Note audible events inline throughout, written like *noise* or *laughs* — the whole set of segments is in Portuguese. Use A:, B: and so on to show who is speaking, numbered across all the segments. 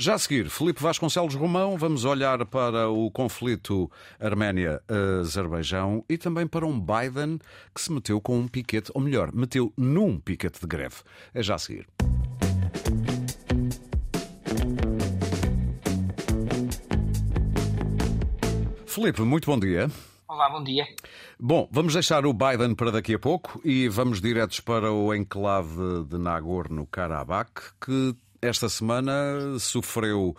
A: Já a seguir, Felipe Vasconcelos Romão, vamos olhar para o conflito Arménia-Azerbaijão e também para um Biden que se meteu com um piquete, ou melhor, meteu num piquete de greve. É já a seguir. Felipe, muito bom dia.
B: Olá, bom dia.
A: Bom, vamos deixar o Biden para daqui a pouco e vamos diretos para o enclave de Nagorno-Karabakh, que esta semana sofreu,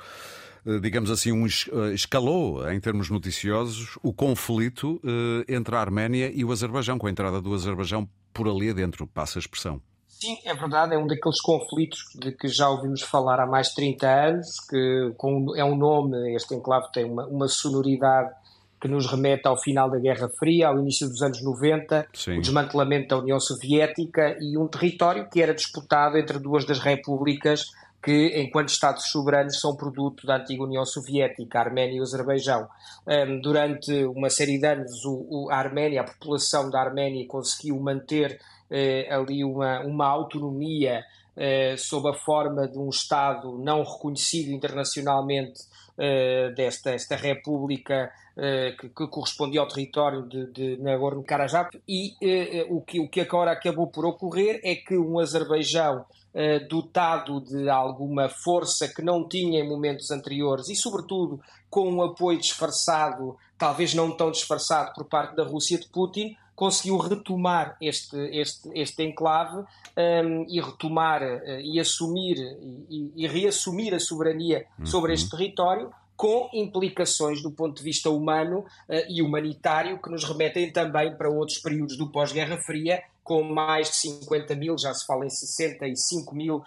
A: eh, digamos assim, um eh, escalou em termos noticiosos o conflito eh, entre a Arménia e o Azerbaijão, com a entrada do Azerbaijão por ali adentro, passa a expressão.
B: Sim, é verdade, é um daqueles conflitos de que já ouvimos falar há mais de 30 anos, que com, é um nome, este enclave tem uma, uma sonoridade que nos remete ao final da Guerra Fria, ao início dos anos 90, Sim. o desmantelamento da União Soviética e um território que era disputado entre duas das repúblicas que, enquanto Estados soberanos, são produto da antiga União Soviética, Arménia e Azerbaijão. Um, durante uma série de anos, o, o, a Arménia, a população da Arménia conseguiu manter uh, ali uma, uma autonomia uh, sob a forma de um Estado não reconhecido internacionalmente desta esta república uh, que, que, correspondia ao território de, de Nagorno-Karabakh. E uh, o, que, o que agora acabou por ocorrer é que um Azerbaijão dotado de alguma força que não tinha em momentos anteriores e, sobretudo, com um apoio disfarçado, talvez não tão disfarçado, por parte da Rússia de Putin, conseguiu retomar este, este, este enclave um, e retomar uh, e assumir e, e, reassumir a soberania uhum. sobre este território com implicações do ponto de vista humano uh, e humanitário que nos remetem também para outros períodos do pós-Guerra Fria, com mais de 50 mil, já se fala em 65 mil uh,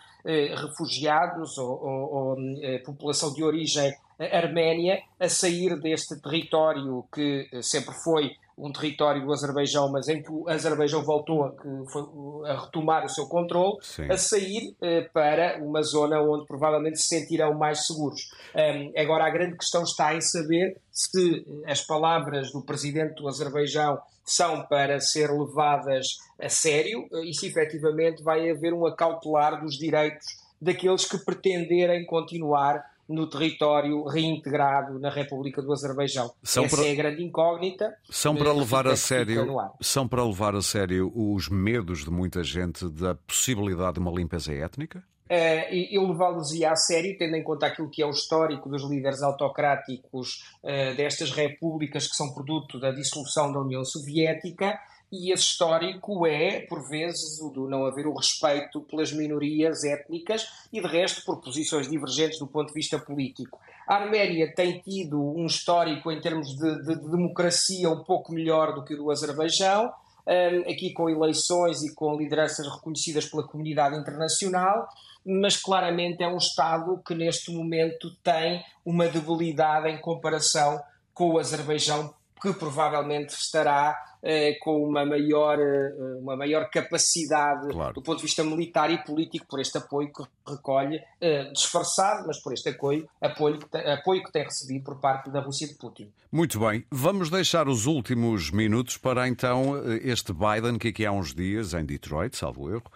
B: refugiados ou, ou, ou população de origem arménia a sair deste território que sempre foi um território do Azerbaijão, mas em que o Azerbaijão voltou a, foi, a retomar o seu controle, Sim. a sair uh, para uma zona onde provavelmente se sentirão mais seguros. Um, agora, a grande questão está em saber se as palavras do presidente do Azerbaijão são para ser levadas a sério uh, e se efetivamente vai haver um acautelar dos direitos daqueles que pretenderem continuar no território reintegrado na República do Azerbaijão. São Essa para... é a grande incógnita.
A: São para levar a sério, são para levar a sério os medos de muita gente da possibilidade de uma limpeza étnica?
B: Uh, eu levá-los-ia a sério, tendo em conta aquilo que é o histórico dos líderes autocráticos uh, destas repúblicas que são produto da dissolução da União Soviética e esse histórico é, por vezes, o do não haver o respeito pelas minorias étnicas e, de resto, por posições divergentes do ponto de vista político. A Arménia tem tido um histórico em termos de, de, de democracia um pouco melhor do que o do Azerbaijão, um, aqui com eleições e com lideranças reconhecidas pela comunidade internacional, mas claramente é um Estado que neste momento tem uma debilidade em comparação com o Azerbaijão, que provavelmente estará eh, com uma maior, eh, uma maior capacidade claro. do ponto de vista militar e político por este apoio que recolhe, eh, disfarçado, mas por este apoio, apoio, que tem, apoio que tem recebido por parte da Rússia de Putin.
A: Muito bem, vamos deixar os últimos minutos para então este Biden, que aqui há uns dias, em Detroit, salvo erro,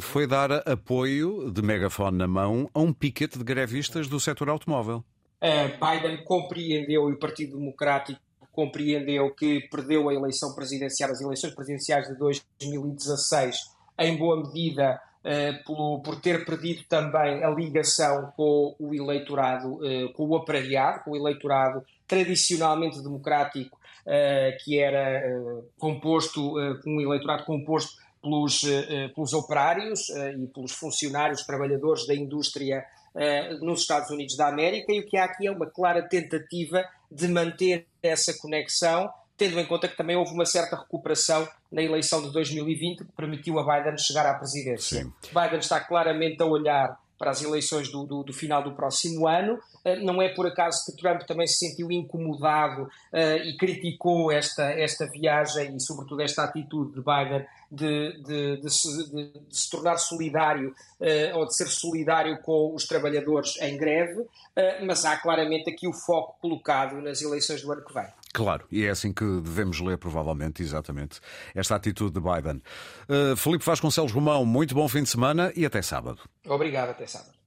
A: foi dar apoio de megafone na mão a um piquete de grevistas do setor automóvel.
B: Biden compreendeu e o Partido Democrático compreendeu que perdeu a eleição presidencial, as eleições presidenciais de 2016, em boa medida uh, por, por ter perdido também a ligação com o eleitorado, uh, com o aparelhado, com o eleitorado tradicionalmente democrático, uh, que era composto, um eleitorado composto pelos, pelos operários e pelos funcionários, trabalhadores da indústria nos Estados Unidos da América, e o que há aqui é uma clara tentativa de manter essa conexão, tendo em conta que também houve uma certa recuperação na eleição de 2020 que permitiu a Biden chegar à presidência. Sim. Biden está claramente a olhar para as eleições do, do, do, final do próximo ano. Uh, não é por acaso que Trump também se sentiu incomodado uh, e criticou esta, esta viagem e, sobretudo, esta atitude de Biden de, de, de, se, de se, tornar solidário uh, ou de ser solidário com os trabalhadores em greve, mas há claramente aqui o foco colocado nas eleições do ano que vem.
A: Claro, e é assim que devemos ler, provavelmente, exatamente, esta atitude de Biden. Uh, Filipe Vasconcelos Romão, muito bom fim de semana e até sábado.
B: Obrigado, até sábado.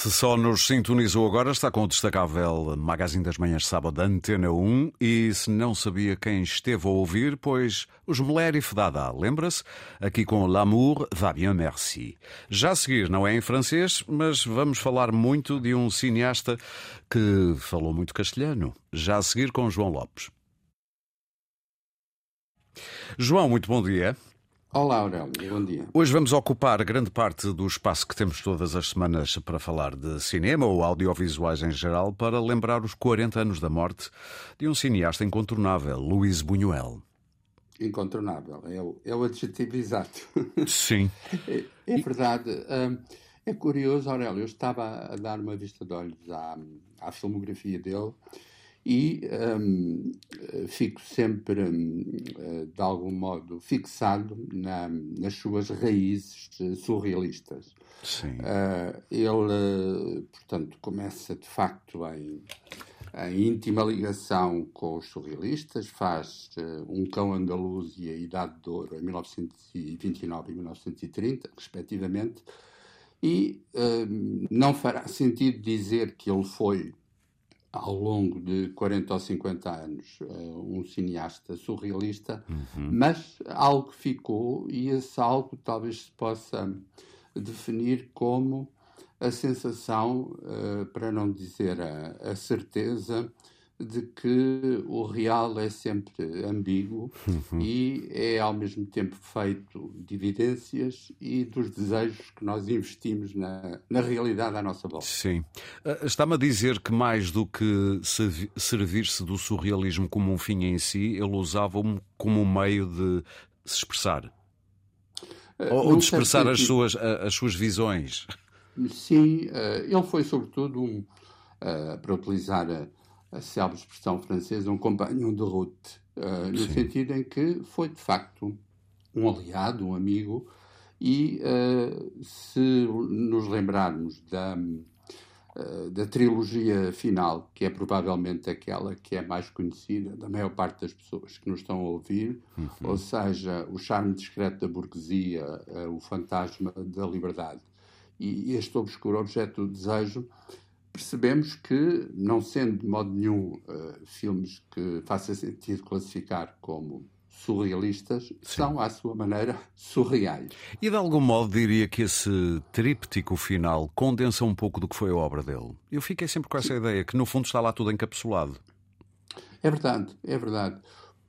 A: Se só nos sintonizou agora, está com o destacável Magazine das Manhãs Sábado da Antena 1 e se não sabia quem esteve a ouvir, pois os Mulher e Fedada, lembra-se? Aqui com L'amour va bien merci. Já a seguir, não é em francês, mas vamos falar muito de um cineasta que falou muito castelhano. Já a seguir com João Lopes. João, muito bom dia.
C: Olá, Aurélio, bom dia.
A: Hoje vamos ocupar grande parte do espaço que temos todas as semanas para falar de cinema ou audiovisuais em geral, para lembrar os 40 anos da morte de um cineasta incontornável, Luís Buñuel.
C: Incontornável, é o, é o adjetivo exato. *laughs*
A: Sim.
C: é, é verdade. Hum, é curioso, Aurélio, eu estava a dar uma vista de olhos à, à filmografia dele e um, fico sempre, um, de algum modo, fixado na, nas suas raízes surrealistas.
A: Sim.
C: Uh, ele, portanto, começa de facto em, em íntima ligação com os surrealistas, faz uh, Um Cão Andaluz e A Idade de Ouro em 1929 e 1930, respectivamente, e uh, não fará sentido dizer que ele foi ao longo de 40 ou 50 anos, eh, um cineasta surrealista, uhum. mas algo ficou e esse algo talvez se possa definir como a sensação, eh, para não dizer a, a certeza, de que o real é sempre ambíguo uhum. e é ao mesmo tempo feito de evidências e dos desejos que nós investimos na, na realidade à nossa volta.
A: Sim. Ah, está-me a dizer que mais do que servir-se do surrealismo como um fim em si, ele usava-o como um meio de se expressar. Uh, ou de expressar as suas, as suas visões.
C: Sim, uh, ele foi sobretudo um, para utilizar a célebre expressão francesa, um companheiro de route, uh, no Sim. sentido em que foi de facto um aliado, um amigo, e uh, se nos lembrarmos da, uh, da trilogia final, que é provavelmente aquela que é mais conhecida da maior parte das pessoas que nos estão a ouvir, uhum. ou seja, o charme discreto da burguesia, o fantasma da liberdade e este obscuro objeto do desejo, percebemos que, não sendo de modo nenhum uh, filmes que faça sentido classificar como surrealistas, Sim. são, à sua maneira, *laughs* surreais.
A: E de algum modo diria que esse tríptico final condensa um pouco do que foi a obra dele. Eu fiquei sempre com essa Sim. ideia, que no fundo está lá tudo encapsulado.
C: É verdade, é verdade.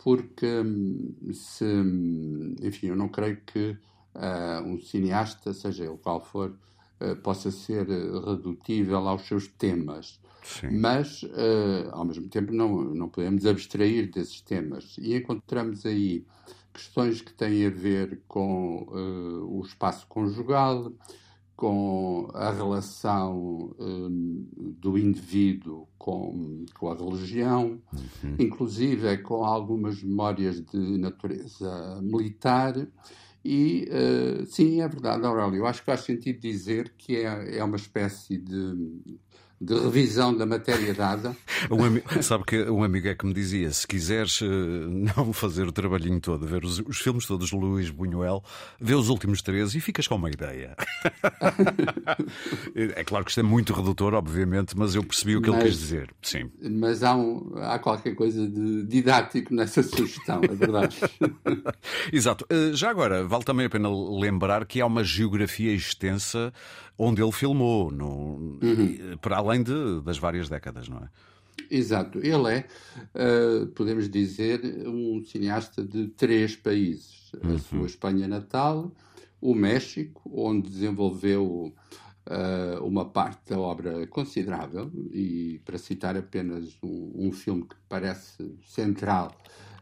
C: Porque hum, se, hum, enfim, eu não creio que uh, um cineasta, seja ele qual for, possa ser eh, redutível aos seus temas. Sim. Mas, uh, ao mesmo tempo, não, não podemos abstrair desses temas. E encontramos aí questões que têm a ver com uh, o espaço conjugal, com a relação um, do indivíduo com, com a religião, uhum. inclusive é com algumas memórias de natureza militar e uh, sim, é verdade, Aurélio. Eu acho que faz sentido dizer que é, é uma espécie de de revisão da matéria dada. *laughs*
A: Um amigo, sabe que um amigo é que me dizia: se quiseres eh, não fazer o trabalhinho todo, ver os, os filmes todos de Luís Buñuel, vê os últimos três e ficas com uma ideia. *laughs* é claro que isto é muito redutor, obviamente, mas eu percebi o que mas, ele quis dizer. Sim.
C: Mas há, um, há qualquer coisa de didático nessa sugestão, é verdade. *laughs*
A: Exato. Eh, já agora, vale também a pena lembrar que há uma geografia extensa onde ele filmou, no, uhum. para além de, das várias décadas, não é?
C: Exato. Ele é, uh, podemos dizer, um cineasta de três países. Uhum. A sua Espanha natal, o México, onde desenvolveu uh, uma parte da obra considerável, e para citar apenas um, um filme que parece central,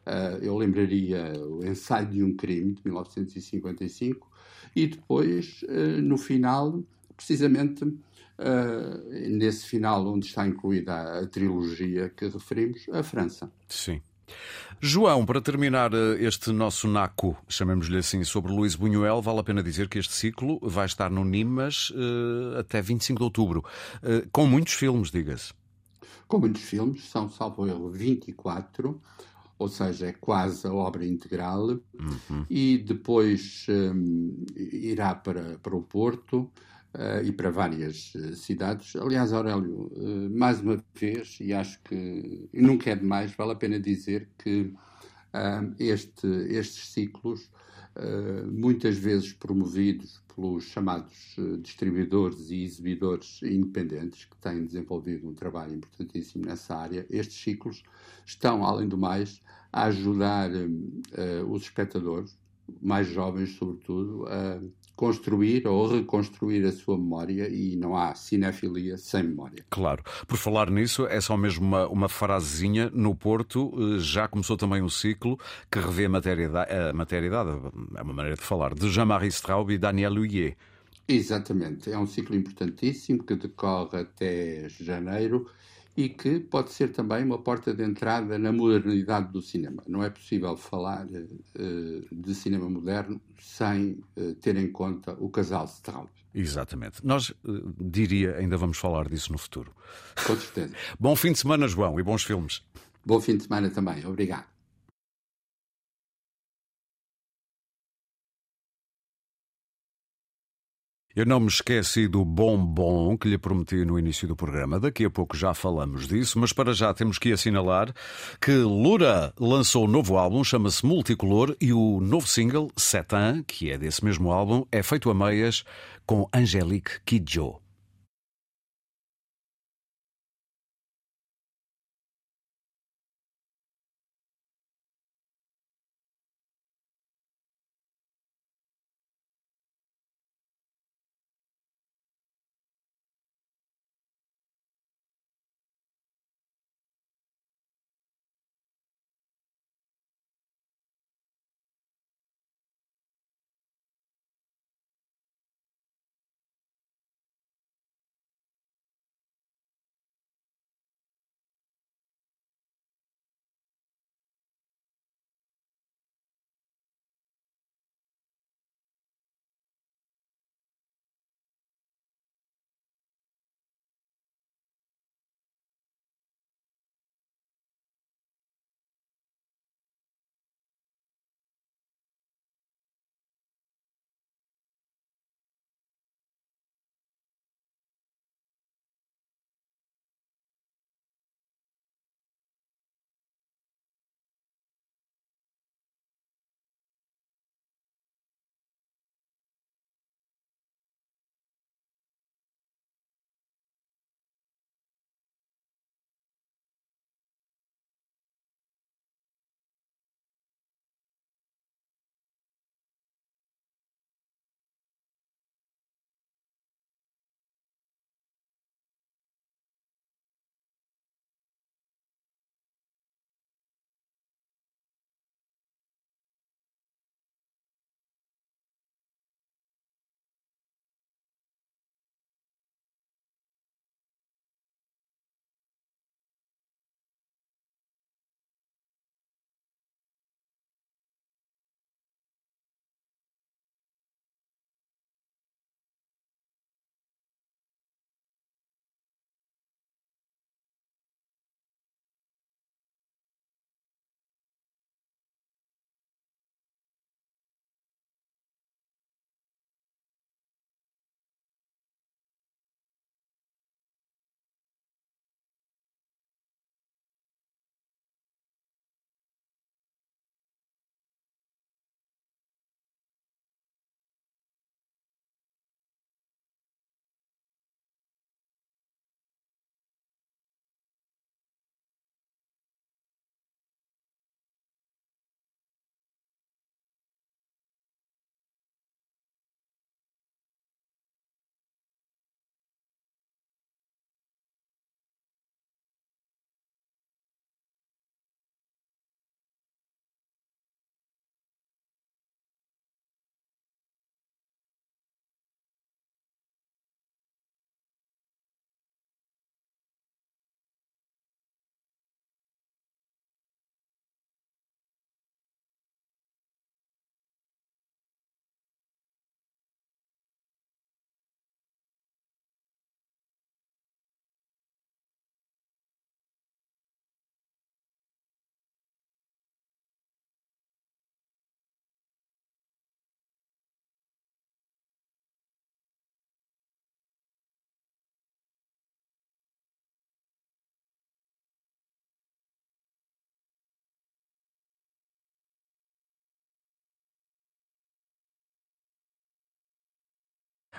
C: uh, eu lembraria o Ensaio de um Crime, de 1955, e depois, no final, precisamente uh, nesse final onde está incluída a, trilogia que referimos, a França.
A: Sim. João, para terminar eh, este nosso naco, chamemos-lhe assim, sobre Luís Buñuel, vale a pena dizer que este ciclo vai estar no Nimas uh, até 25 de outubro, uh, com muitos filmes, diga-se.
C: Com muitos filmes, são, salvo erro, 24, ou seja, é quase a obra integral, uhum. e depois um, irá para, para o Porto, uh, e para várias uh, cidades. Aliás, Aurélio, mais uma vez, e acho que e nunca é demais, vale a pena dizer que este, estes ciclos, muitas vezes promovidos pelos chamados distribuidores e exibidores independentes, que têm desenvolvido um trabalho importantíssimo nessa área, estes ciclos estão, além do mais, a ajudar os espectadores, mais jovens sobretudo, a construir ou reconstruir a sua memória e não há cinefilia sem memória.
A: Claro. Por falar nisso, é só mesmo uma, uma frasezinha. No Porto eh, já começou também um ciclo que revê a matéria-idade, a matéria-idade é uma maneira de falar, de Jean-Marie Straub e Daniel Huyer.
C: Exatamente. É um ciclo importantíssimo que decorre até janeiro e que pode ser também uma porta de entrada na modernidade do cinema. Não é possível falar uh, de cinema moderno sem uh, ter em conta o casal Straub.
A: Exatamente. Nós, uh, diria, ainda vamos falar disso no futuro.
C: Com certeza. *laughs*
A: Bom fim de semana, João, e bons filmes.
C: Bom fim de semana também. Obrigado.
A: Eu não me esqueci do bombom que lhe prometi no início do programa. Daqui a pouco já falamos disso, mas para já temos que assinalar que Lura lançou um novo álbum, chama-se Multicolor, e o novo single, Setan, que é desse mesmo álbum, é feito a meias com Angelique Kidjo.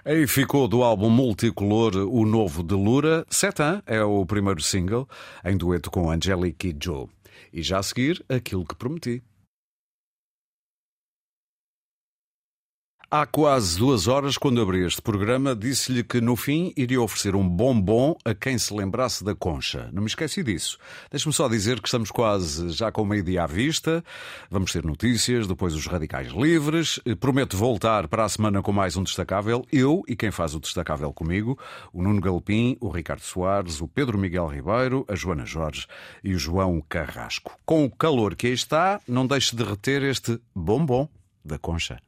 A: Aí ficou do álbum multicolor O Novo de Lura. Setan é o primeiro single, em dueto com Angelique e Joe. E já a seguir, aquilo que prometi. Há quase duas horas, quando abri este programa, disse-lhe que no fim iria oferecer um bombom a quem se lembrasse da concha. Não me esqueci disso. Deixe-me só dizer que estamos quase já com meio-dia à vista. Vamos ter notícias, depois os radicais livres. Prometo voltar para a semana com mais um destacável. Eu e quem faz o destacável comigo, o Nuno Galpim, o Ricardo Soares, o Pedro Miguel Ribeiro, a Joana Jorge e o João Carrasco. Com o calor que aí está, não deixe de reter este bombom da concha.